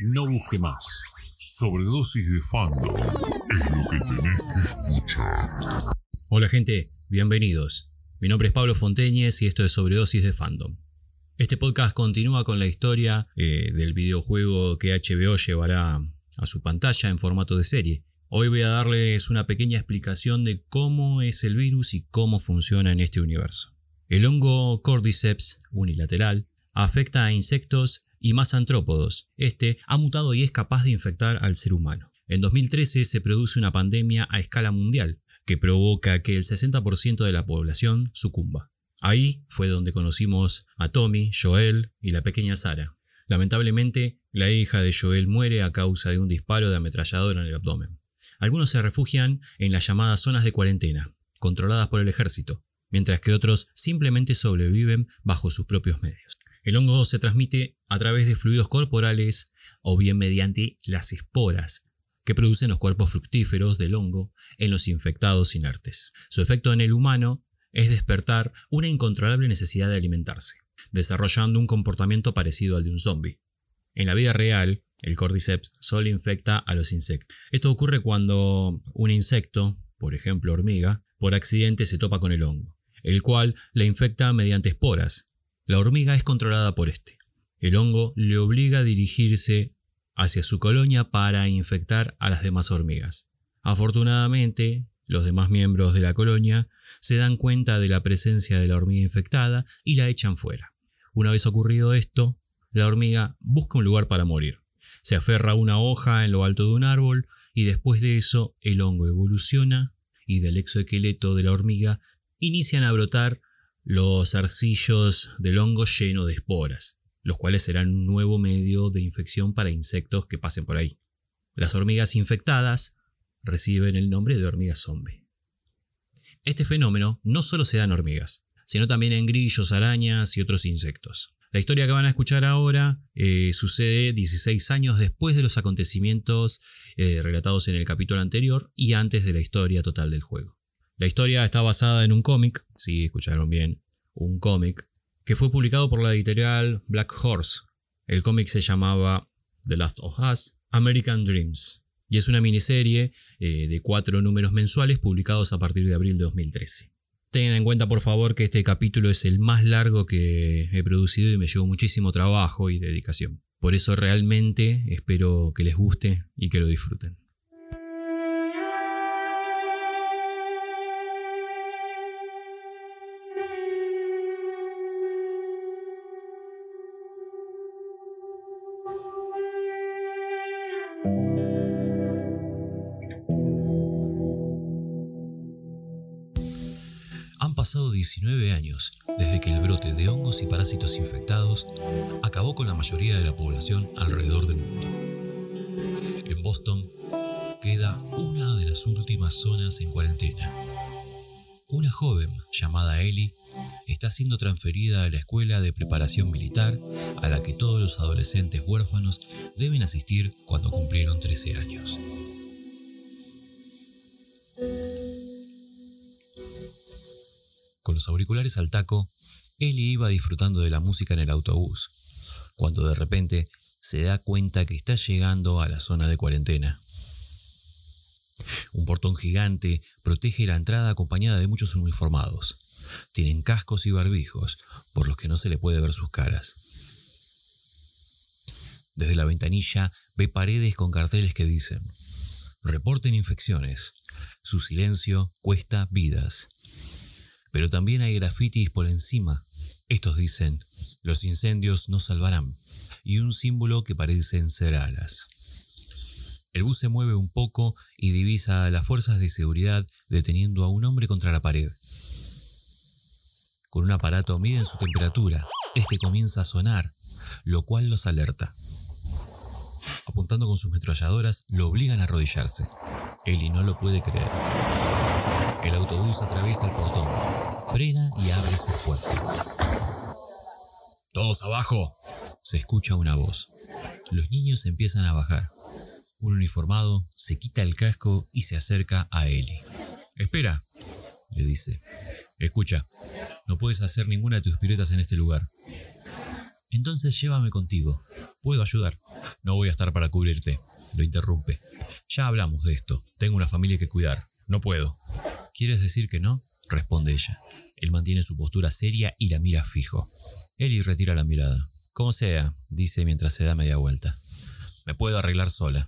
No busque más. Sobredosis de fandom es lo que tenés que escuchar. Hola gente, bienvenidos. Mi nombre es Pablo Fonteñez y esto es Sobredosis de Fandom. Este podcast continúa con la historia eh, del videojuego que HBO llevará a su pantalla en formato de serie. Hoy voy a darles una pequeña explicación de cómo es el virus y cómo funciona en este universo. El hongo Cordyceps unilateral afecta a insectos y más antrópodos. Este ha mutado y es capaz de infectar al ser humano. En 2013 se produce una pandemia a escala mundial que provoca que el 60% de la población sucumba. Ahí fue donde conocimos a Tommy, Joel y la pequeña Sara. Lamentablemente, la hija de Joel muere a causa de un disparo de ametralladora en el abdomen. Algunos se refugian en las llamadas zonas de cuarentena, controladas por el ejército, mientras que otros simplemente sobreviven bajo sus propios medios. El hongo se transmite a través de fluidos corporales o bien mediante las esporas que producen los cuerpos fructíferos del hongo en los infectados inertes. Su efecto en el humano es despertar una incontrolable necesidad de alimentarse, desarrollando un comportamiento parecido al de un zombie. En la vida real, el cordyceps solo infecta a los insectos. Esto ocurre cuando un insecto, por ejemplo hormiga, por accidente se topa con el hongo, el cual le infecta mediante esporas. La hormiga es controlada por este. El hongo le obliga a dirigirse hacia su colonia para infectar a las demás hormigas. Afortunadamente, los demás miembros de la colonia se dan cuenta de la presencia de la hormiga infectada y la echan fuera. Una vez ocurrido esto, la hormiga busca un lugar para morir. Se aferra a una hoja en lo alto de un árbol y después de eso el hongo evoluciona y del exoesqueleto de la hormiga inician a brotar los arcillos del hongo lleno de esporas, los cuales serán un nuevo medio de infección para insectos que pasen por ahí. Las hormigas infectadas reciben el nombre de hormigas zombie. Este fenómeno no solo se da en hormigas, sino también en grillos, arañas y otros insectos. La historia que van a escuchar ahora eh, sucede 16 años después de los acontecimientos eh, relatados en el capítulo anterior y antes de la historia total del juego. La historia está basada en un cómic, si escucharon bien, un cómic, que fue publicado por la editorial Black Horse. El cómic se llamaba The Last of Us, American Dreams y es una miniserie eh, de cuatro números mensuales publicados a partir de abril de 2013. Tengan en cuenta por favor que este capítulo es el más largo que he producido y me llevó muchísimo trabajo y dedicación. Por eso realmente espero que les guste y que lo disfruten. Pasado 19 años desde que el brote de hongos y parásitos infectados acabó con la mayoría de la población alrededor del mundo. En Boston queda una de las últimas zonas en cuarentena. Una joven llamada Ellie está siendo transferida a la escuela de preparación militar a la que todos los adolescentes huérfanos deben asistir cuando cumplieron 13 años. Con los auriculares al taco, Ellie iba disfrutando de la música en el autobús, cuando de repente se da cuenta que está llegando a la zona de cuarentena. Un portón gigante protege la entrada acompañada de muchos uniformados. Tienen cascos y barbijos, por los que no se le puede ver sus caras. Desde la ventanilla ve paredes con carteles que dicen, reporten infecciones, su silencio cuesta vidas. Pero también hay grafitis por encima. Estos dicen, los incendios nos salvarán, y un símbolo que parecen ser alas. El bus se mueve un poco y divisa a las fuerzas de seguridad deteniendo a un hombre contra la pared. Con un aparato miden su temperatura. Este comienza a sonar, lo cual los alerta. Apuntando con sus metralladoras, lo obligan a arrodillarse. Eli no lo puede creer. El autobús atraviesa el portón, frena y abre sus puertas. ¡Todos abajo! Se escucha una voz. Los niños empiezan a bajar. Un uniformado se quita el casco y se acerca a Eli. Espera, le dice. Escucha, No puedes hacer ninguna de tus piruetas en este lugar. Entonces llévame contigo. Puedo ayudar. No voy a estar para cubrirte. Lo interrumpe. Ya hablamos de esto. Tengo una familia que cuidar. No puedo. ¿Quieres decir que no? Responde ella. Él mantiene su postura seria y la mira fijo. Ellie retira la mirada. Como sea, dice mientras se da media vuelta. Me puedo arreglar sola.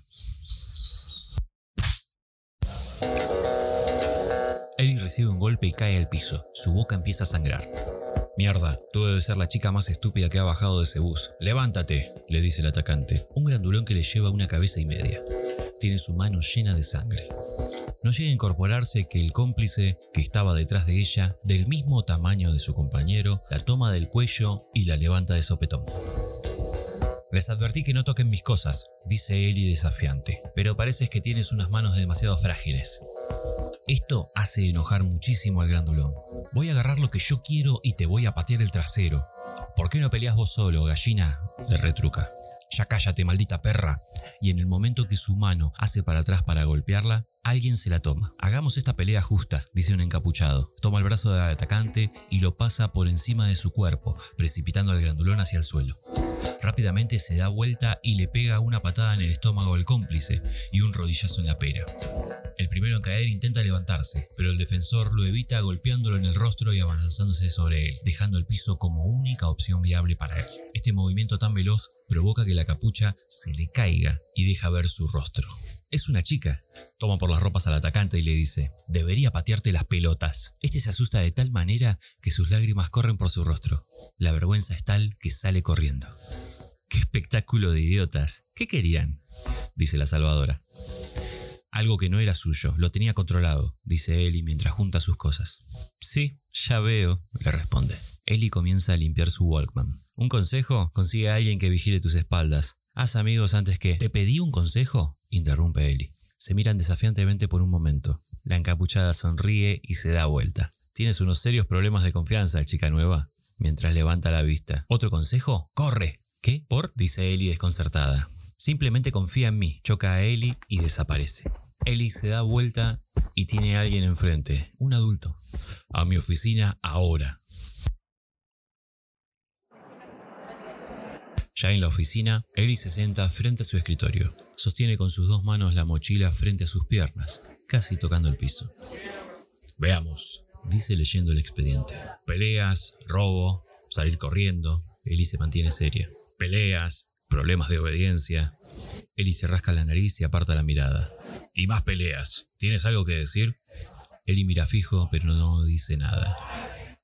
Ellie recibe un golpe y cae al piso. Su boca empieza a sangrar. Mierda, tú debes ser la chica más estúpida que ha bajado de ese bus. Levántate, le dice el atacante. Un grandulón que le lleva una cabeza y media. Tiene su mano llena de sangre. No llega a incorporarse que el cómplice, que estaba detrás de ella, del mismo tamaño de su compañero, la toma del cuello y la levanta de sopetón. Les advertí que no toquen mis cosas, dice Eli desafiante, pero pareces que tienes unas manos demasiado frágiles. Esto hace enojar muchísimo al grandulón. Voy a agarrar lo que yo quiero y te voy a patear el trasero. ¿Por qué no peleas vos solo, gallina? le retruca. Ya cállate, maldita perra. Y en el momento que su mano hace para atrás para golpearla, alguien se la toma. Hagamos esta pelea justa, dice un encapuchado. Toma el brazo del atacante y lo pasa por encima de su cuerpo, precipitando al grandulón hacia el suelo. Rápidamente se da vuelta y le pega una patada en el estómago al cómplice y un rodillazo en la pera. El primero en caer intenta levantarse, pero el defensor lo evita golpeándolo en el rostro y avanzándose sobre él, dejando el piso como única opción viable para él. Este movimiento tan veloz provoca que la capucha se le caiga y deja ver su rostro. Es una chica. Toma por las ropas al atacante y le dice, debería patearte las pelotas. Este se asusta de tal manera que sus lágrimas corren por su rostro. La vergüenza es tal que sale corriendo. ¡Qué espectáculo de idiotas! ¿Qué querían? dice la salvadora. Algo que no era suyo, lo tenía controlado, dice Eli mientras junta sus cosas. Sí, ya veo, le responde. Eli comienza a limpiar su Walkman. ¿Un consejo? Consigue a alguien que vigile tus espaldas. Haz amigos antes que... ¿Te pedí un consejo? interrumpe Eli. Se miran desafiantemente por un momento. La encapuchada sonríe y se da vuelta. Tienes unos serios problemas de confianza, chica nueva. Mientras levanta la vista. ¿Otro consejo? ¡Corre! ¿Qué? ¿Por? dice Eli desconcertada. Simplemente confía en mí. Choca a Eli y desaparece. Eli se da vuelta y tiene a alguien enfrente, un adulto. A mi oficina ahora. Ya en la oficina, Eli se sienta frente a su escritorio. Sostiene con sus dos manos la mochila frente a sus piernas, casi tocando el piso. Veamos, dice leyendo el expediente. Peleas, robo, salir corriendo. Eli se mantiene seria. Peleas, problemas de obediencia. Eli se rasca la nariz y aparta la mirada. Y más peleas. ¿Tienes algo que decir? Eli mira fijo, pero no dice nada.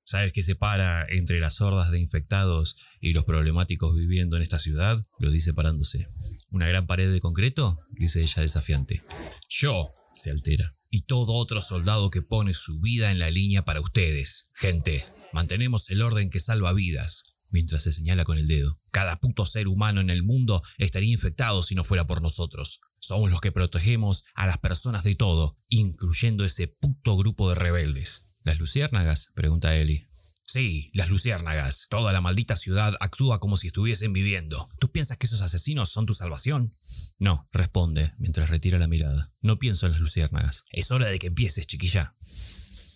¿Sabes qué separa entre las hordas de infectados y los problemáticos viviendo en esta ciudad? Lo dice parándose. ¿Una gran pared de concreto? dice ella desafiante. Yo, se altera. Y todo otro soldado que pone su vida en la línea para ustedes. Gente, mantenemos el orden que salva vidas mientras se señala con el dedo. Cada puto ser humano en el mundo estaría infectado si no fuera por nosotros. Somos los que protegemos a las personas de todo, incluyendo ese puto grupo de rebeldes. ¿Las luciérnagas? pregunta Eli. Sí, las luciérnagas. Toda la maldita ciudad actúa como si estuviesen viviendo. ¿Tú piensas que esos asesinos son tu salvación? No, responde, mientras retira la mirada. No pienso en las luciérnagas. Es hora de que empieces, chiquilla.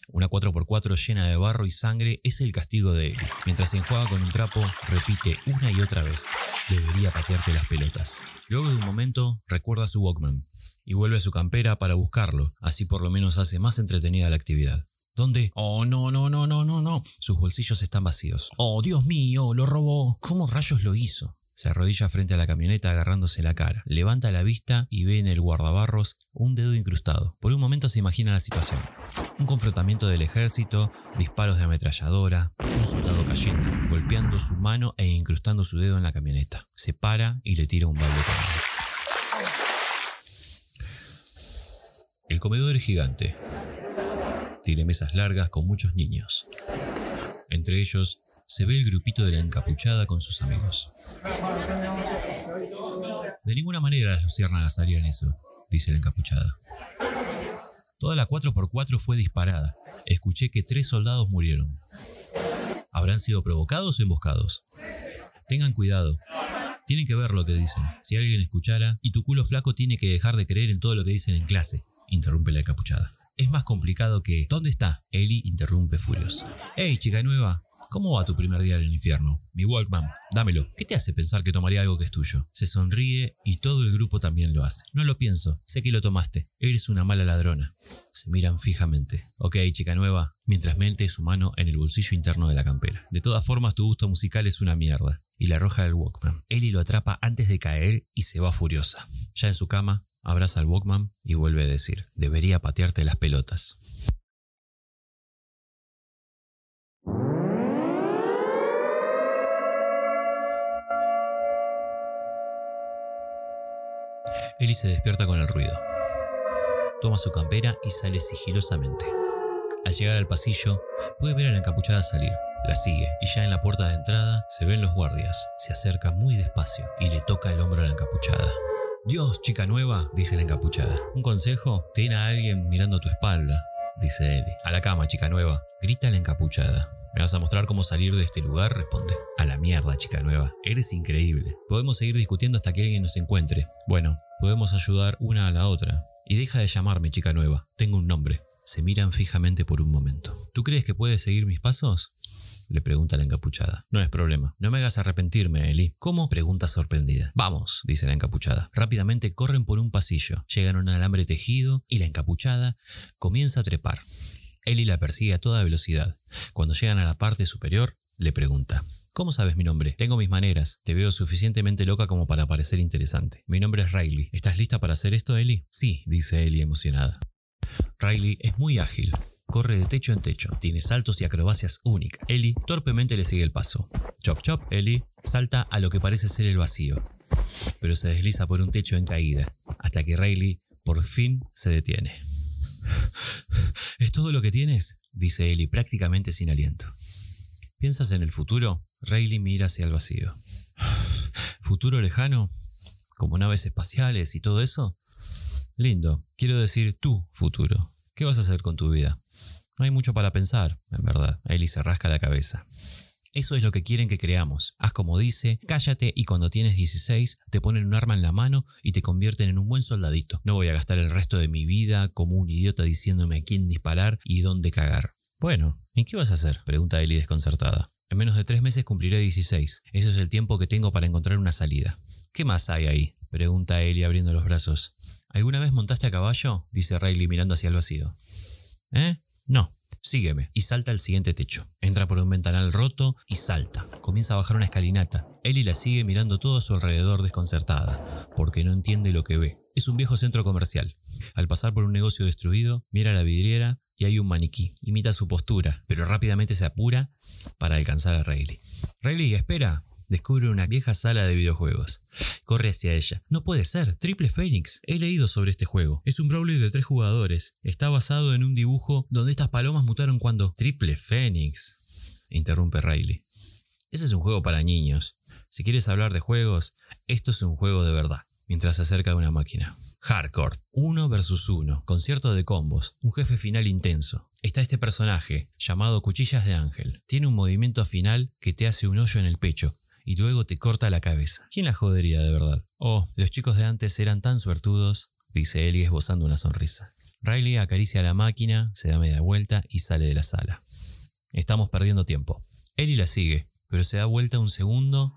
Una 4x4 llena de barro y sangre es el castigo de él. Mientras se enjuaga con un trapo, repite una y otra vez. Debería patearte las pelotas. Luego de un momento, recuerda su Walkman y vuelve a su campera para buscarlo. Así por lo menos hace más entretenida la actividad. ¿Dónde? Oh, no, no, no, no, no, no. Sus bolsillos están vacíos. Oh, Dios mío, lo robó. ¿Cómo rayos lo hizo? Se arrodilla frente a la camioneta agarrándose la cara. Levanta la vista y ve en el guardabarros un dedo incrustado. Por un momento se imagina la situación. Un confrontamiento del ejército, disparos de ametralladora, un soldado cayendo, golpeando su mano e incrustando su dedo en la camioneta. Se para y le tira un balde. El comedor es gigante. Tiene mesas largas con muchos niños. Entre ellos se ve el grupito de la encapuchada con sus amigos. De ninguna manera las luciérnagas harían eso, dice la encapuchada. Toda la 4x4 fue disparada. Escuché que tres soldados murieron. ¿Habrán sido provocados o emboscados? Tengan cuidado. Tienen que ver lo que dicen. Si alguien escuchara, y tu culo flaco tiene que dejar de creer en todo lo que dicen en clase, interrumpe la encapuchada. Es más complicado que... ¿Dónde está? Ellie interrumpe furiosa. ¡Hey, chica nueva! ¿Cómo va tu primer día en el infierno? Mi Walkman, dámelo. ¿Qué te hace pensar que tomaría algo que es tuyo? Se sonríe y todo el grupo también lo hace. No lo pienso, sé que lo tomaste. Eres una mala ladrona. Se miran fijamente. Ok, chica nueva, mientras mete su mano en el bolsillo interno de la campera. De todas formas, tu gusto musical es una mierda. Y la arroja del Walkman. Ellie lo atrapa antes de caer y se va furiosa. Ya en su cama, abraza al Walkman y vuelve a decir, debería patearte las pelotas. Ellie se despierta con el ruido. Toma su campera y sale sigilosamente. Al llegar al pasillo, puede ver a la encapuchada salir. La sigue y ya en la puerta de entrada se ven los guardias. Se acerca muy despacio y le toca el hombro a la encapuchada. Dios, chica nueva, dice la encapuchada. Un consejo, ten a alguien mirando tu espalda, dice Ellie. A la cama, chica nueva, grita la encapuchada. ¿Me vas a mostrar cómo salir de este lugar? Responde. A la mierda, chica nueva. Eres increíble. Podemos seguir discutiendo hasta que alguien nos encuentre. Bueno, podemos ayudar una a la otra. Y deja de llamarme, chica nueva. Tengo un nombre. Se miran fijamente por un momento. ¿Tú crees que puedes seguir mis pasos? Le pregunta la encapuchada. No es problema. No me hagas arrepentirme, Eli. ¿Cómo? pregunta sorprendida. Vamos, dice la encapuchada. Rápidamente corren por un pasillo, llegan a un alambre tejido y la encapuchada comienza a trepar. Eli la persigue a toda velocidad. Cuando llegan a la parte superior, le pregunta. ¿Cómo sabes mi nombre? Tengo mis maneras. Te veo suficientemente loca como para parecer interesante. Mi nombre es Riley. ¿Estás lista para hacer esto, Ellie? Sí, dice Ellie emocionada. Riley es muy ágil. Corre de techo en techo. Tiene saltos y acrobacias únicas. Ellie torpemente le sigue el paso. Chop chop, Ellie salta a lo que parece ser el vacío. Pero se desliza por un techo en caída. Hasta que Riley por fin se detiene. ¿Es todo lo que tienes? dice Ellie prácticamente sin aliento. ¿Piensas en el futuro? Rayleigh mira hacia el vacío. ¿Futuro lejano? ¿Como naves espaciales y todo eso? Lindo, quiero decir tu futuro. ¿Qué vas a hacer con tu vida? No hay mucho para pensar, en verdad. Ellie se rasca la cabeza. Eso es lo que quieren que creamos. Haz como dice, cállate y cuando tienes 16 te ponen un arma en la mano y te convierten en un buen soldadito. No voy a gastar el resto de mi vida como un idiota diciéndome a quién disparar y dónde cagar. Bueno, ¿y qué vas a hacer? Pregunta Ellie desconcertada. En menos de tres meses cumpliré 16. Eso es el tiempo que tengo para encontrar una salida. ¿Qué más hay ahí? Pregunta Ellie abriendo los brazos. ¿Alguna vez montaste a caballo? Dice Riley mirando hacia el vacío. ¿Eh? No. Sígueme. Y salta al siguiente techo. Entra por un ventanal roto y salta. Comienza a bajar una escalinata. Ellie la sigue mirando todo a su alrededor desconcertada, porque no entiende lo que ve. Es un viejo centro comercial. Al pasar por un negocio destruido, mira la vidriera y hay un maniquí. Imita su postura, pero rápidamente se apura para alcanzar a Rayleigh. Rayleigh, espera, descubre una vieja sala de videojuegos. Corre hacia ella. No puede ser, Triple Phoenix. He leído sobre este juego. Es un brawler de tres jugadores. Está basado en un dibujo donde estas palomas mutaron cuando... Triple Phoenix. Interrumpe Riley. Ese es un juego para niños. Si quieres hablar de juegos, esto es un juego de verdad. Mientras se acerca a una máquina. Hardcore. Uno versus uno. Concierto de combos. Un jefe final intenso. Está este personaje, llamado Cuchillas de Ángel. Tiene un movimiento final que te hace un hoyo en el pecho y luego te corta la cabeza. ¿Quién la jodería de verdad? Oh, los chicos de antes eran tan suertudos, dice Ellie esbozando una sonrisa. Riley acaricia la máquina, se da media vuelta y sale de la sala. Estamos perdiendo tiempo. Ellie la sigue, pero se da vuelta un segundo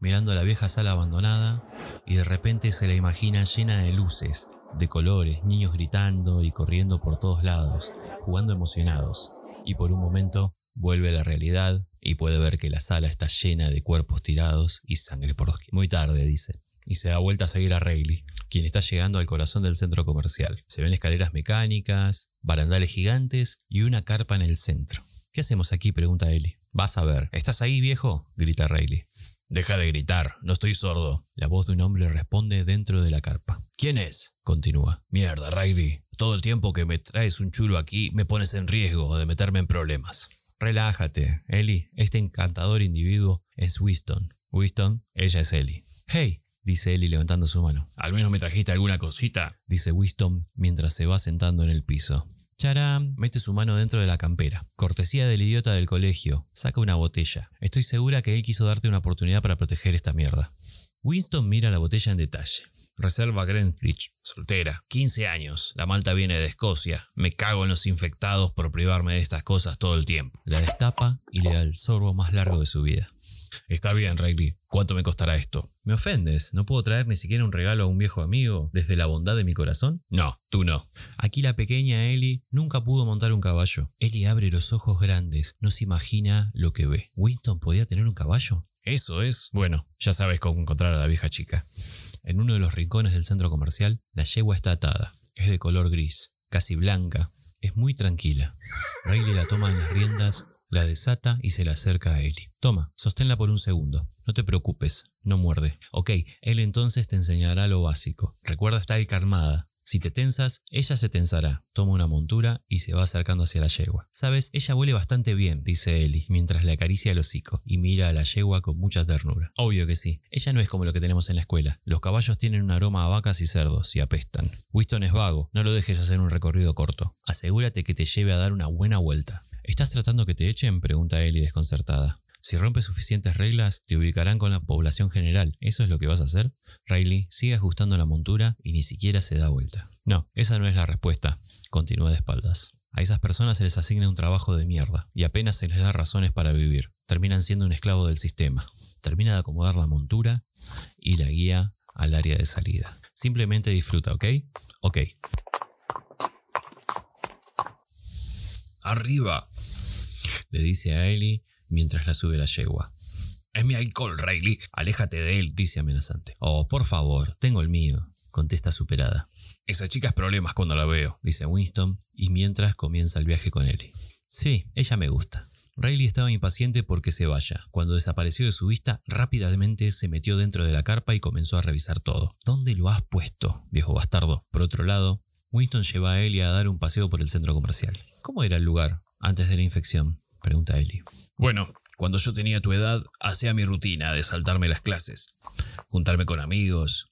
mirando la vieja sala abandonada y de repente se la imagina llena de luces, de colores, niños gritando y corriendo por todos lados, jugando emocionados. Y por un momento vuelve a la realidad y puede ver que la sala está llena de cuerpos tirados y sangre por los Muy tarde, dice, y se da vuelta a seguir a Rayleigh, quien está llegando al corazón del centro comercial. Se ven escaleras mecánicas, barandales gigantes y una carpa en el centro. ¿Qué hacemos aquí? pregunta Ellie. Vas a ver. ¿Estás ahí, viejo? grita Rayleigh. Deja de gritar, no estoy sordo. La voz de un hombre responde dentro de la carpa. ¿Quién es? continúa. Mierda, Riley. Todo el tiempo que me traes un chulo aquí me pones en riesgo de meterme en problemas. Relájate, Ellie. Este encantador individuo es Winston. Winston, ella es Ellie. Hey, dice Ellie levantando su mano. Al menos me trajiste alguna cosita, dice Winston mientras se va sentando en el piso. Charam mete su mano dentro de la campera. Cortesía del idiota del colegio. Saca una botella. Estoy segura que él quiso darte una oportunidad para proteger esta mierda. Winston mira la botella en detalle. Reserva Greenwich. soltera, 15 años. La malta viene de Escocia. Me cago en los infectados por privarme de estas cosas todo el tiempo. La destapa y le da el sorbo más largo de su vida. Está bien, Riley. ¿Cuánto me costará esto? ¿Me ofendes? ¿No puedo traer ni siquiera un regalo a un viejo amigo desde la bondad de mi corazón? No, tú no. Aquí la pequeña Ellie nunca pudo montar un caballo. Ellie abre los ojos grandes, no se imagina lo que ve. ¿Winston podía tener un caballo? Eso es. Bueno, ya sabes cómo encontrar a la vieja chica. En uno de los rincones del centro comercial, la yegua está atada. Es de color gris, casi blanca. Es muy tranquila. Riley la toma en las riendas la desata y se la acerca a Ellie. Toma, sosténla por un segundo. No te preocupes, no muerde. Ok, él entonces te enseñará lo básico. Recuerda estar calmada. Si te tensas, ella se tensará. Toma una montura y se va acercando hacia la yegua. Sabes, ella huele bastante bien, dice Ellie, mientras le acaricia el hocico y mira a la yegua con mucha ternura. Obvio que sí. Ella no es como lo que tenemos en la escuela. Los caballos tienen un aroma a vacas y cerdos y apestan. Winston es vago, no lo dejes hacer un recorrido corto. Asegúrate que te lleve a dar una buena vuelta. ¿Estás tratando que te echen? pregunta Ellie desconcertada. Si rompes suficientes reglas, te ubicarán con la población general. ¿Eso es lo que vas a hacer? Riley sigue ajustando la montura y ni siquiera se da vuelta. No, esa no es la respuesta. Continúa de espaldas. A esas personas se les asigna un trabajo de mierda y apenas se les da razones para vivir. Terminan siendo un esclavo del sistema. Termina de acomodar la montura y la guía al área de salida. Simplemente disfruta, ¿ok? Ok. Arriba, le dice a Ellie mientras la sube la yegua. Es mi alcohol, Riley. Aléjate de él, dice amenazante. Oh, por favor, tengo el mío, contesta superada. Esa chica es problemas cuando la veo, dice Winston, y mientras comienza el viaje con Ellie. Sí, ella me gusta. Riley estaba impaciente porque se vaya. Cuando desapareció de su vista, rápidamente se metió dentro de la carpa y comenzó a revisar todo. ¿Dónde lo has puesto, viejo bastardo? Por otro lado, Winston lleva a Ellie a dar un paseo por el centro comercial. ¿Cómo era el lugar antes de la infección? pregunta Ellie. Bueno, cuando yo tenía tu edad, hacía mi rutina de saltarme las clases, juntarme con amigos,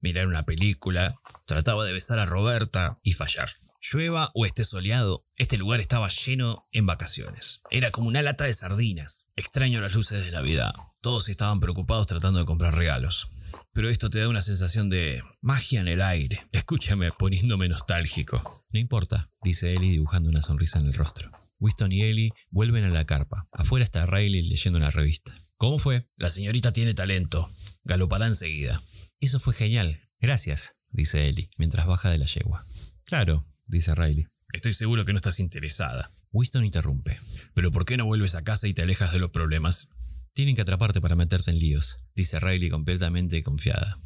mirar una película, trataba de besar a Roberta y fallar. Llueva o esté soleado, este lugar estaba lleno en vacaciones. Era como una lata de sardinas. Extraño las luces de Navidad. Todos estaban preocupados tratando de comprar regalos. Pero esto te da una sensación de magia en el aire. Escúchame poniéndome nostálgico. No importa, dice Ellie dibujando una sonrisa en el rostro. Winston y Ellie vuelven a la carpa. Afuera está Riley leyendo una revista. ¿Cómo fue? La señorita tiene talento. Galopará enseguida. Eso fue genial. Gracias, dice Ellie, mientras baja de la yegua. Claro, dice Riley. Estoy seguro que no estás interesada. Winston interrumpe. ¿Pero por qué no vuelves a casa y te alejas de los problemas? Tienen que atraparte para meterte en líos, dice Riley completamente confiada.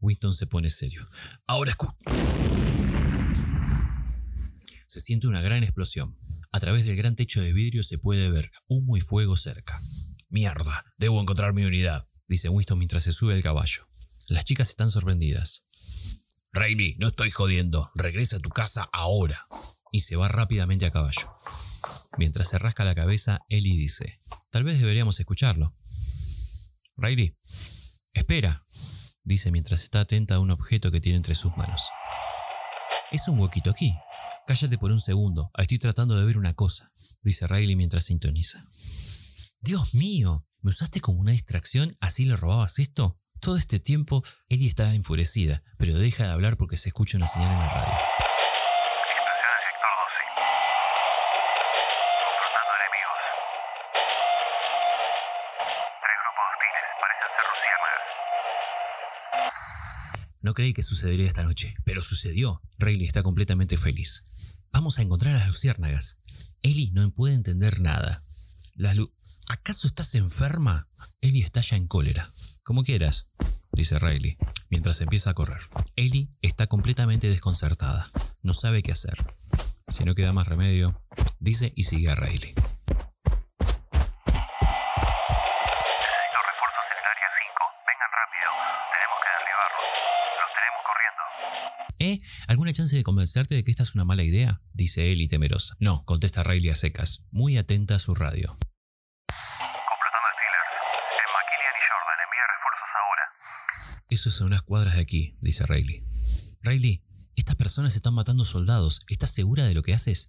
Winston se pone serio. Ahora escu... Se siente una gran explosión. A través del gran techo de vidrio se puede ver humo y fuego cerca. Mierda, debo encontrar mi unidad, dice Winston mientras se sube al caballo. Las chicas están sorprendidas. Riley, no estoy jodiendo, regresa a tu casa ahora. Y se va rápidamente a caballo. Mientras se rasca la cabeza, Ellie dice, tal vez deberíamos escucharlo. Riley, espera, dice mientras está atenta a un objeto que tiene entre sus manos. Es un huequito aquí. Cállate por un segundo, estoy tratando de ver una cosa, dice Riley mientras sintoniza. Dios mío, ¿me usaste como una distracción? ¿Así le robabas esto? Todo este tiempo, Ellie está enfurecida, pero deja de hablar porque se escucha una señal en la radio. Explosión del sector 12. Confrontando enemigos. Tres grupos hostiles. Parecen ser luciérnagas. No creí que sucedería esta noche, pero sucedió. Riley está completamente feliz. Vamos a encontrar a las luciérnagas. Ellie no puede entender nada. ¿Acaso estás enferma? Ellie estalla en cólera. Como quieras, dice Riley, mientras empieza a correr. Ellie está completamente desconcertada. No sabe qué hacer. Si no queda más remedio, dice y sigue a Riley. ¿Alguna chance de convencerte de que esta es una mala idea? Dice Ellie temerosa. No, contesta Riley a secas, muy atenta a su radio. Completando Steelers. En McKillian y Jordan. Envía refuerzos ahora. Eso es a unas cuadras de aquí, dice Riley. Riley, estas personas están matando soldados. ¿Estás segura de lo que haces?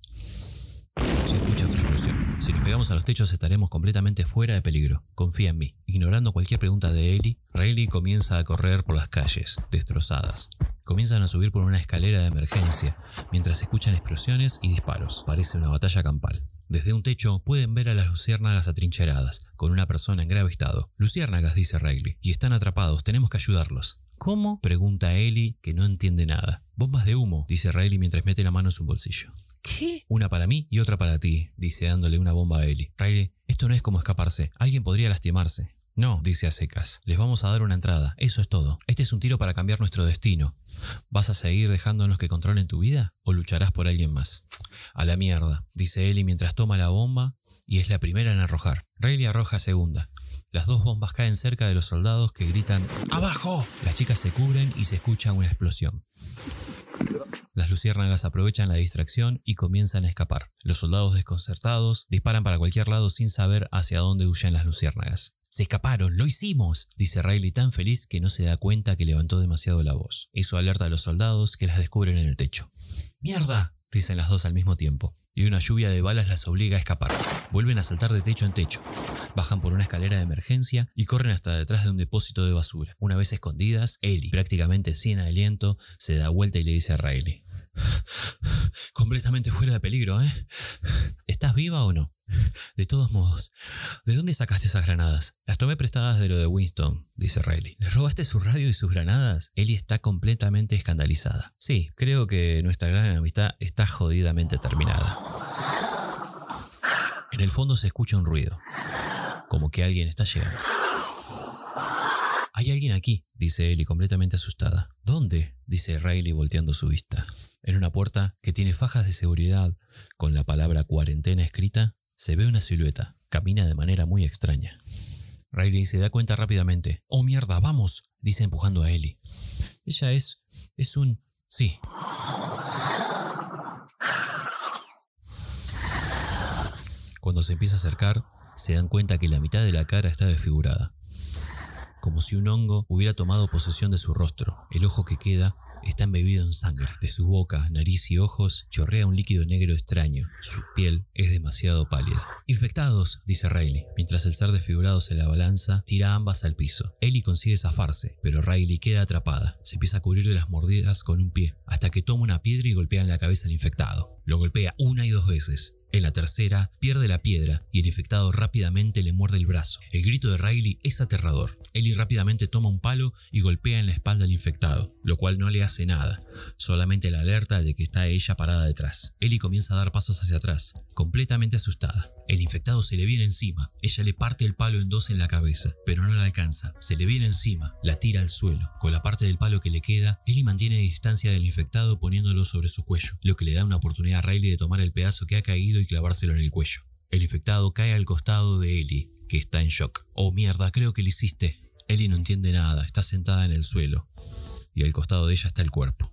Se escucha otra explosión. Si nos pegamos a los techos estaremos completamente fuera de peligro. Confía en mí. Ignorando cualquier pregunta de Ellie, Riley comienza a correr por las calles, destrozadas. Comienzan a subir por una escalera de emergencia, mientras escuchan explosiones y disparos. Parece una batalla campal. Desde un techo pueden ver a las luciérnagas atrincheradas, con una persona en grave estado. Luciérnagas, dice Riley, y están atrapados, tenemos que ayudarlos. ¿Cómo? pregunta Ellie, que no entiende nada. Bombas de humo, dice Riley mientras mete la mano en su bolsillo. ¿Qué? Una para mí y otra para ti, dice dándole una bomba a Ellie. Riley, esto no es como escaparse, alguien podría lastimarse. No, dice a secas, les vamos a dar una entrada, eso es todo. Este es un tiro para cambiar nuestro destino. ¿Vas a seguir dejándonos que controlen tu vida o lucharás por alguien más? A la mierda, dice Ellie mientras toma la bomba y es la primera en arrojar. Riley arroja segunda. Las dos bombas caen cerca de los soldados que gritan ¡Abajo! Las chicas se cubren y se escucha una explosión. Las luciérnagas aprovechan la distracción y comienzan a escapar. Los soldados desconcertados disparan para cualquier lado sin saber hacia dónde huyen las luciérnagas. Se escaparon, lo hicimos, dice Riley tan feliz que no se da cuenta que levantó demasiado la voz. Eso alerta a los soldados que las descubren en el techo. ¡Mierda! dicen las dos al mismo tiempo, y una lluvia de balas las obliga a escapar. Vuelven a saltar de techo en techo, bajan por una escalera de emergencia y corren hasta detrás de un depósito de basura. Una vez escondidas, Ellie, prácticamente sin aliento, se da vuelta y le dice a Riley. Completamente fuera de peligro, ¿eh? ¿Estás viva o no? De todos modos, ¿de dónde sacaste esas granadas? Las tomé prestadas de lo de Winston, dice Riley. ¿Le robaste su radio y sus granadas? Ellie está completamente escandalizada. Sí, creo que nuestra gran amistad está jodidamente terminada. En el fondo se escucha un ruido, como que alguien está llegando. Hay alguien aquí, dice Ellie completamente asustada. ¿Dónde? dice Riley volteando su vista. En una puerta que tiene fajas de seguridad con la palabra cuarentena escrita, se ve una silueta. Camina de manera muy extraña. Riley se da cuenta rápidamente. ¡Oh mierda, vamos! dice empujando a Ellie. Ella es... es un... sí. Cuando se empieza a acercar, se dan cuenta que la mitad de la cara está desfigurada. Como si un hongo hubiera tomado posesión de su rostro. El ojo que queda está embebido en sangre. De su boca, nariz y ojos chorrea un líquido negro extraño. Su piel es demasiado pálida. Infectados, dice Riley. Mientras el ser desfigurado se la balanza, tira ambas al piso. Ellie consigue zafarse, pero Riley queda atrapada. Se empieza a cubrir de las mordidas con un pie, hasta que toma una piedra y golpea en la cabeza al infectado. Lo golpea una y dos veces. En la tercera, pierde la piedra y el infectado rápidamente le muerde el brazo. El grito de Riley es aterrador. Ellie rápidamente toma un palo y golpea en la espalda al infectado, lo cual no le hace nada, solamente la alerta de que está ella parada detrás. Ellie comienza a dar pasos hacia atrás, completamente asustada. El infectado se le viene encima. Ella le parte el palo en dos en la cabeza, pero no la alcanza. Se le viene encima, la tira al suelo. Con la parte del palo que le queda, Ellie mantiene distancia del infectado poniéndolo sobre su cuello, lo que le da una oportunidad a Riley de tomar el pedazo que ha caído y clavárselo en el cuello. El infectado cae al costado de Ellie, que está en shock. Oh mierda, creo que lo hiciste. Ellie no entiende nada, está sentada en el suelo. Y al costado de ella está el cuerpo.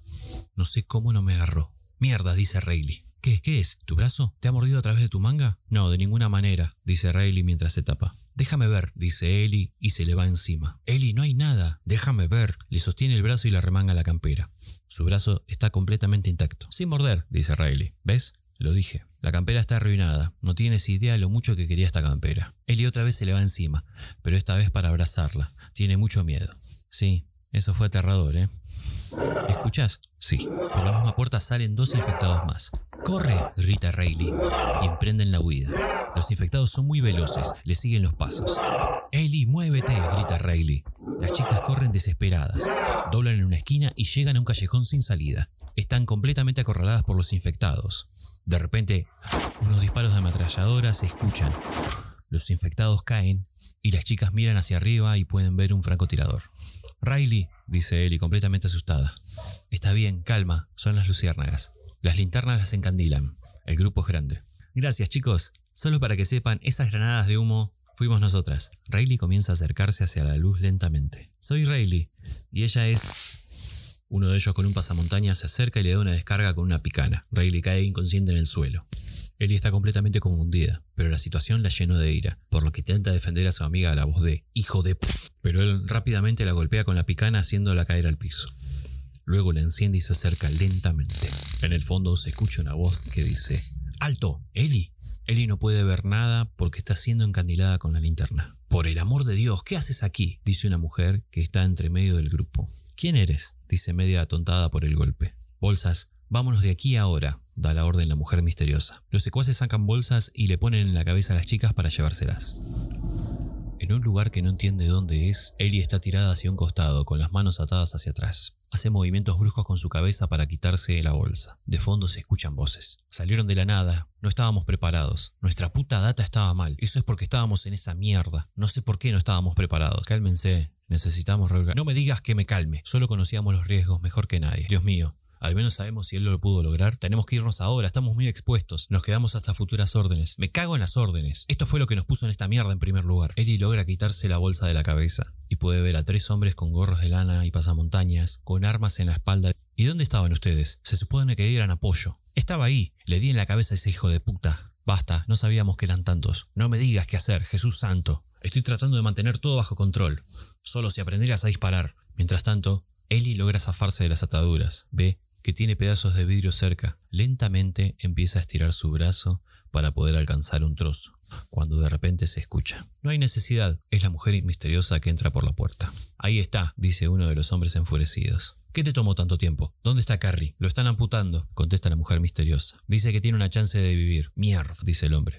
No sé cómo no me agarró. Mierda, dice Riley. ¿Qué? ¿Qué es? ¿Tu brazo? ¿Te ha mordido a través de tu manga? No, de ninguna manera, dice Riley mientras se tapa. Déjame ver, dice Ellie y se le va encima. Ellie, no hay nada. Déjame ver. Le sostiene el brazo y le remanga la campera. Su brazo está completamente intacto. Sin morder, dice Riley. ¿Ves? Lo dije. La campera está arruinada. No tienes idea lo mucho que quería esta campera. Ellie otra vez se le va encima, pero esta vez para abrazarla. Tiene mucho miedo. Sí, eso fue aterrador, ¿eh? ¿Escuchás? Sí. Por la misma puerta salen dos infectados más. ¡Corre! grita Rayleigh y emprenden la huida. Los infectados son muy veloces, le siguen los pasos. Ellie, muévete, grita Rayleigh. Las chicas corren desesperadas, doblan en una esquina y llegan a un callejón sin salida. Están completamente acorraladas por los infectados. De repente, unos disparos de ametralladora se escuchan. Los infectados caen y las chicas miran hacia arriba y pueden ver un francotirador. Riley, dice Ellie, completamente asustada. Está bien, calma, son las luciérnagas. Las linternas las encandilan. El grupo es grande. Gracias, chicos. Solo para que sepan, esas granadas de humo fuimos nosotras. Riley comienza a acercarse hacia la luz lentamente. Soy Riley, y ella es... Uno de ellos con un pasamontañas se acerca y le da una descarga con una picana. Riley cae inconsciente en el suelo. Ellie está completamente confundida, pero la situación la llenó de ira, por lo que intenta defender a su amiga a la voz de ¡Hijo de p-! Pero él rápidamente la golpea con la picana haciéndola caer al piso. Luego la enciende y se acerca lentamente. En el fondo se escucha una voz que dice ¡Alto! ¡Ellie! Ellie no puede ver nada porque está siendo encandilada con la linterna. Por el amor de Dios, ¿qué haces aquí? dice una mujer que está entre medio del grupo. ¿Quién eres? Dice media atontada por el golpe. Bolsas, vámonos de aquí ahora, da la orden la mujer misteriosa. Los secuaces sacan bolsas y le ponen en la cabeza a las chicas para llevárselas. En un lugar que no entiende dónde es, Ellie está tirada hacia un costado, con las manos atadas hacia atrás. Hace movimientos bruscos con su cabeza para quitarse la bolsa. De fondo se escuchan voces. Salieron de la nada, no estábamos preparados. Nuestra puta data estaba mal. Eso es porque estábamos en esa mierda. No sé por qué no estábamos preparados. Cálmense, necesitamos reorganizar. No me digas que me calme. Solo conocíamos los riesgos mejor que nadie. Dios mío, al menos sabemos si él lo pudo lograr. Tenemos que irnos ahora, estamos muy expuestos. Nos quedamos hasta futuras órdenes. Me cago en las órdenes. Esto fue lo que nos puso en esta mierda en primer lugar. Ellie logra quitarse la bolsa de la cabeza y puede ver a tres hombres con gorros de lana y pasamontañas, con armas en la espalda. ¿Y dónde estaban ustedes? Se supone que eran apoyo. Estaba ahí. Le di en la cabeza a ese hijo de puta. Basta, no sabíamos que eran tantos. No me digas qué hacer, Jesús Santo. Estoy tratando de mantener todo bajo control. Solo si aprenderías a disparar. Mientras tanto, Ellie logra zafarse de las ataduras. Ve que tiene pedazos de vidrio cerca. Lentamente empieza a estirar su brazo para poder alcanzar un trozo, cuando de repente se escucha. No hay necesidad, es la mujer misteriosa que entra por la puerta. Ahí está, dice uno de los hombres enfurecidos. ¿Qué te tomó tanto tiempo? ¿Dónde está Carrie? Lo están amputando, contesta la mujer misteriosa. Dice que tiene una chance de vivir. Mierda, dice el hombre.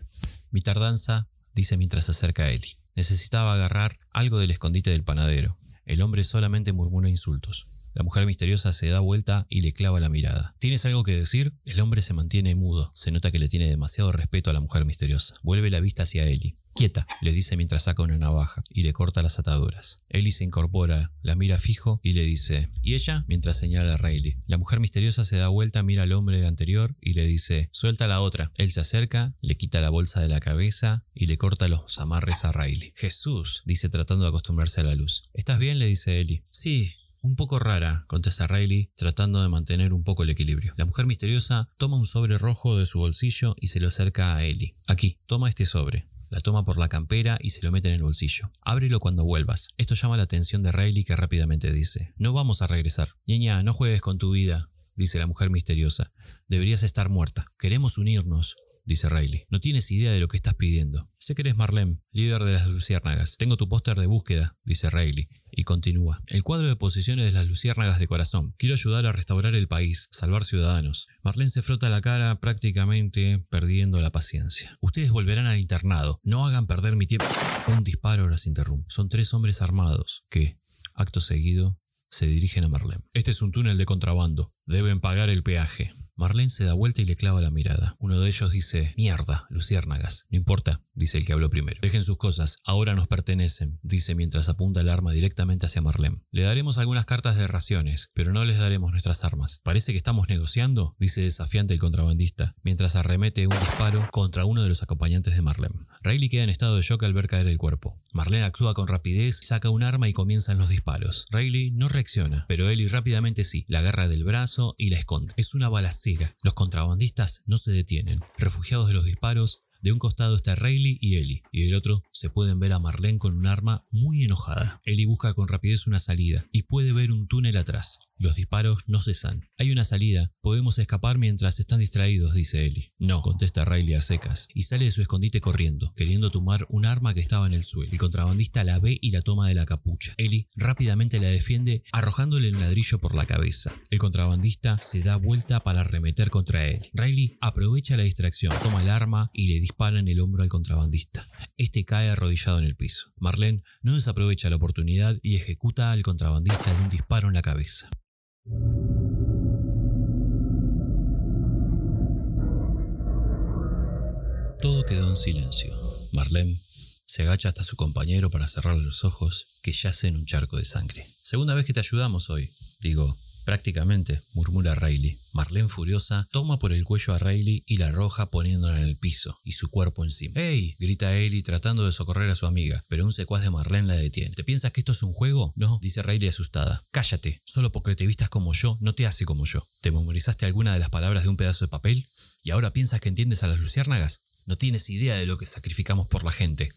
Mi tardanza, dice mientras se acerca a Ellie. Necesitaba agarrar algo del escondite del panadero. El hombre solamente murmura insultos. La mujer misteriosa se da vuelta y le clava la mirada. ¿Tienes algo que decir? El hombre se mantiene mudo. Se nota que le tiene demasiado respeto a la mujer misteriosa. Vuelve la vista hacia Ellie. Quieta, le dice mientras saca una navaja y le corta las ataduras. Ellie se incorpora, la mira fijo y le dice, ¿y ella? mientras señala a Riley. La mujer misteriosa se da vuelta, mira al hombre anterior y le dice, suelta la otra. Él se acerca, le quita la bolsa de la cabeza y le corta los amarres a Riley. Jesús, dice tratando de acostumbrarse a la luz. ¿Estás bien? le dice Ellie. Sí, un poco rara, contesta Riley, tratando de mantener un poco el equilibrio. La mujer misteriosa toma un sobre rojo de su bolsillo y se lo acerca a Ellie. Aquí, toma este sobre. La toma por la campera y se lo mete en el bolsillo. Ábrelo cuando vuelvas. Esto llama la atención de Riley que rápidamente dice, no vamos a regresar. Niña, no juegues con tu vida, dice la mujer misteriosa. Deberías estar muerta. Queremos unirnos dice Riley. No tienes idea de lo que estás pidiendo. Sé que eres Marlene, líder de las luciérnagas. Tengo tu póster de búsqueda, dice Riley. Y continúa. El cuadro de posiciones de las luciérnagas de corazón. Quiero ayudar a restaurar el país, salvar ciudadanos. Marlene se frota la cara prácticamente perdiendo la paciencia. Ustedes volverán al internado. No hagan perder mi tiempo. Un disparo los interrumpe. Son tres hombres armados que, acto seguido, se dirigen a Marlene. Este es un túnel de contrabando. Deben pagar el peaje. Marlene se da vuelta y le clava la mirada. Uno de ellos dice, mierda, luciérnagas. No importa, dice el que habló primero. Dejen sus cosas, ahora nos pertenecen, dice mientras apunta el arma directamente hacia Marlene. Le daremos algunas cartas de raciones, pero no les daremos nuestras armas. Parece que estamos negociando, dice desafiante el contrabandista, mientras arremete un disparo contra uno de los acompañantes de Marlene. Riley queda en estado de shock al ver caer el cuerpo. Marlene actúa con rapidez, saca un arma y comienzan los disparos. Riley no reacciona, pero Ellie rápidamente sí, la agarra del brazo y la esconde. Es una balacera los contrabandistas no se detienen. Refugiados de los disparos, de un costado está Rayleigh y Ellie, y del otro se pueden ver a Marlene con un arma muy enojada. Ellie busca con rapidez una salida y puede ver un túnel atrás. Los disparos no cesan. Hay una salida. Podemos escapar mientras están distraídos, dice Ellie. No, contesta Riley a secas, y sale de su escondite corriendo, queriendo tomar un arma que estaba en el suelo. El contrabandista la ve y la toma de la capucha. Ellie rápidamente la defiende, arrojándole el ladrillo por la cabeza. El contrabandista se da vuelta para arremeter contra él. Riley aprovecha la distracción, toma el arma y le dispara en el hombro al contrabandista. Este cae arrodillado en el piso. Marlene no desaprovecha la oportunidad y ejecuta al contrabandista de un disparo en la cabeza. Todo quedó en silencio. Marlene se agacha hasta su compañero para cerrar los ojos, que yace en un charco de sangre. Segunda vez que te ayudamos hoy, digo, prácticamente, murmura Riley. Marlene furiosa toma por el cuello a Riley y la arroja poniéndola en el piso y su cuerpo encima. ¡Ey! grita Ellie tratando de socorrer a su amiga, pero un secuaz de Marlene la detiene. ¿Te piensas que esto es un juego? No, dice Riley asustada. Cállate, solo porque te vistas como yo no te hace como yo. ¿Te memorizaste alguna de las palabras de un pedazo de papel? ¿Y ahora piensas que entiendes a las luciérnagas? No tienes idea de lo que sacrificamos por la gente.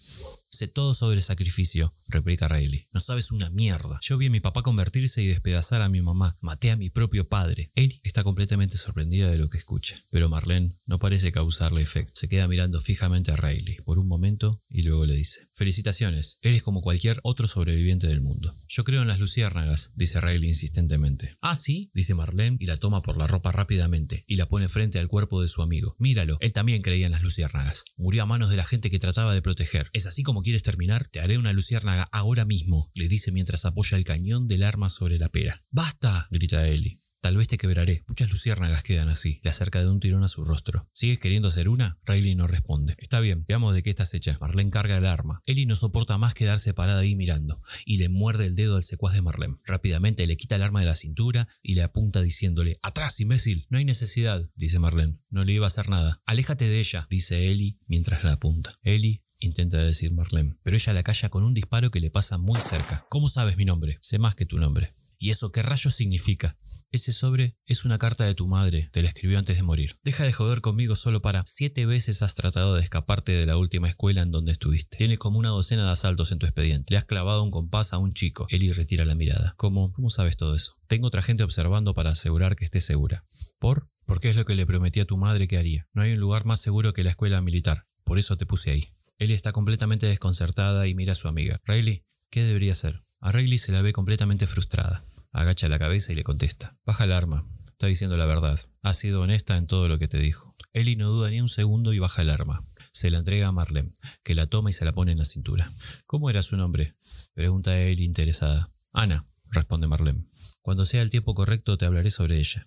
Todo sobre sacrificio, replica Riley. No sabes una mierda. Yo vi a mi papá convertirse y despedazar a mi mamá. Maté a mi propio padre. Él está completamente sorprendida de lo que escucha. Pero Marlene no parece causarle efecto. Se queda mirando fijamente a Riley por un momento y luego le dice, Felicitaciones, eres como cualquier otro sobreviviente del mundo. Yo creo en las luciérnagas, dice Riley insistentemente. Ah, sí, dice Marlene y la toma por la ropa rápidamente y la pone frente al cuerpo de su amigo. Míralo, él también creía en las luciérnagas. Murió a manos de la gente que trataba de proteger. ¿Es así como quieres terminar? Te haré una luciérnaga ahora mismo, le dice mientras apoya el cañón del arma sobre la pera. ¡Basta! grita Ellie. Tal vez te quebraré. Muchas luciérnagas quedan así. Le acerca de un tirón a su rostro. ¿Sigues queriendo hacer una? Riley no responde. Está bien, veamos de qué estás hecha. Marlene carga el arma. Ellie no soporta más quedarse parada ahí mirando, y le muerde el dedo al secuaz de Marlene. Rápidamente le quita el arma de la cintura y le apunta diciéndole, ¡Atrás, imbécil! No hay necesidad, dice Marlene. No le iba a hacer nada. Aléjate de ella, dice Ellie mientras la apunta. Ellie intenta decir Marlene, pero ella la calla con un disparo que le pasa muy cerca. ¿Cómo sabes mi nombre? Sé más que tu nombre. ¿Y eso qué rayos significa? Ese sobre es una carta de tu madre, te la escribió antes de morir. Deja de joder conmigo solo para. Siete veces has tratado de escaparte de la última escuela en donde estuviste. Tienes como una docena de asaltos en tu expediente. Le has clavado un compás a un chico. Eli retira la mirada. ¿Cómo? ¿Cómo sabes todo eso? Tengo otra gente observando para asegurar que estés segura. ¿Por? Porque es lo que le prometí a tu madre que haría. No hay un lugar más seguro que la escuela militar. Por eso te puse ahí. Eli está completamente desconcertada y mira a su amiga. Riley, ¿qué debería hacer? A Riley se la ve completamente frustrada. Agacha la cabeza y le contesta. Baja el arma. Está diciendo la verdad. Ha sido honesta en todo lo que te dijo. Ellie no duda ni un segundo y baja el arma. Se la entrega a Marlene, que la toma y se la pone en la cintura. ¿Cómo era su nombre? Pregunta Ellie interesada. Ana, responde Marlene. Cuando sea el tiempo correcto te hablaré sobre ella.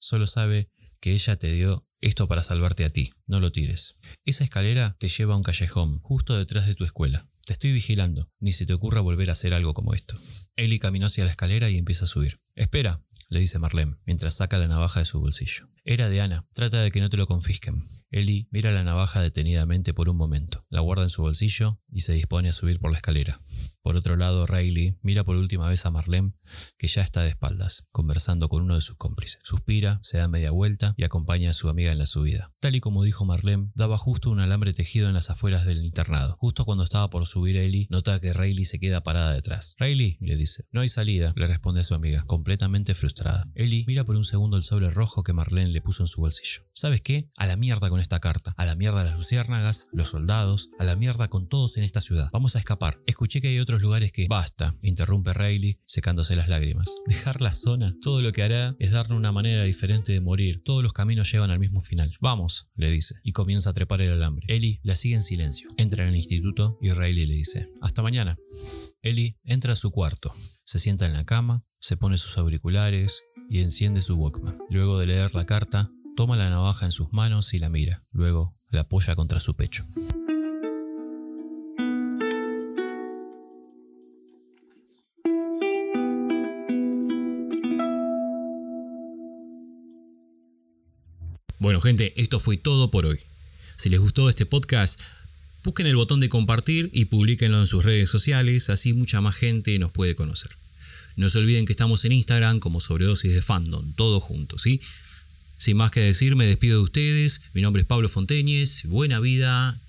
Solo sabe que ella te dio esto para salvarte a ti. No lo tires. Esa escalera te lleva a un callejón, justo detrás de tu escuela. Te estoy vigilando, ni se te ocurra volver a hacer algo como esto. Ellie caminó hacia la escalera y empieza a subir. Espera, le dice Marlene, mientras saca la navaja de su bolsillo. Era de Ana, trata de que no te lo confisquen. Ellie mira la navaja detenidamente por un momento, la guarda en su bolsillo y se dispone a subir por la escalera. Por otro lado, Riley mira por última vez a Marlene, que ya está de espaldas, conversando con uno de sus cómplices. Suspira, se da media vuelta y acompaña a su amiga en la subida. Tal y como dijo Marlene, daba justo un alambre tejido en las afueras del internado. Justo cuando estaba por subir Ellie, nota que Riley se queda parada detrás. Riley, le dice. No hay salida, le responde a su amiga, completamente frustrada. Ellie mira por un segundo el sobre rojo que Marlene le puso en su bolsillo. ¿Sabes qué? A la mierda con esta carta. A la mierda las luciérnagas, los soldados, a la mierda con todos en esta ciudad. Vamos a escapar. Escuché que hay otros lugares que... Basta, interrumpe Riley, secándose las lágrimas. Dejar la zona. Todo lo que hará es darle una manera diferente de morir. Todos los caminos llevan al mismo final. Vamos, le dice, y comienza a trepar el alambre. Ellie la sigue en silencio. Entra en el instituto y Riley le dice, hasta mañana. Ellie entra a su cuarto, se sienta en la cama, se pone sus auriculares y enciende su Walkman. Luego de leer la carta, toma la navaja en sus manos y la mira. Luego la apoya contra su pecho. Bueno gente, esto fue todo por hoy. Si les gustó este podcast, busquen el botón de compartir y publiquenlo en sus redes sociales, así mucha más gente nos puede conocer. No se olviden que estamos en Instagram como sobredosis de fandom, todo junto, ¿sí? Sin más que decir, me despido de ustedes. Mi nombre es Pablo Fonteñez. Buena vida.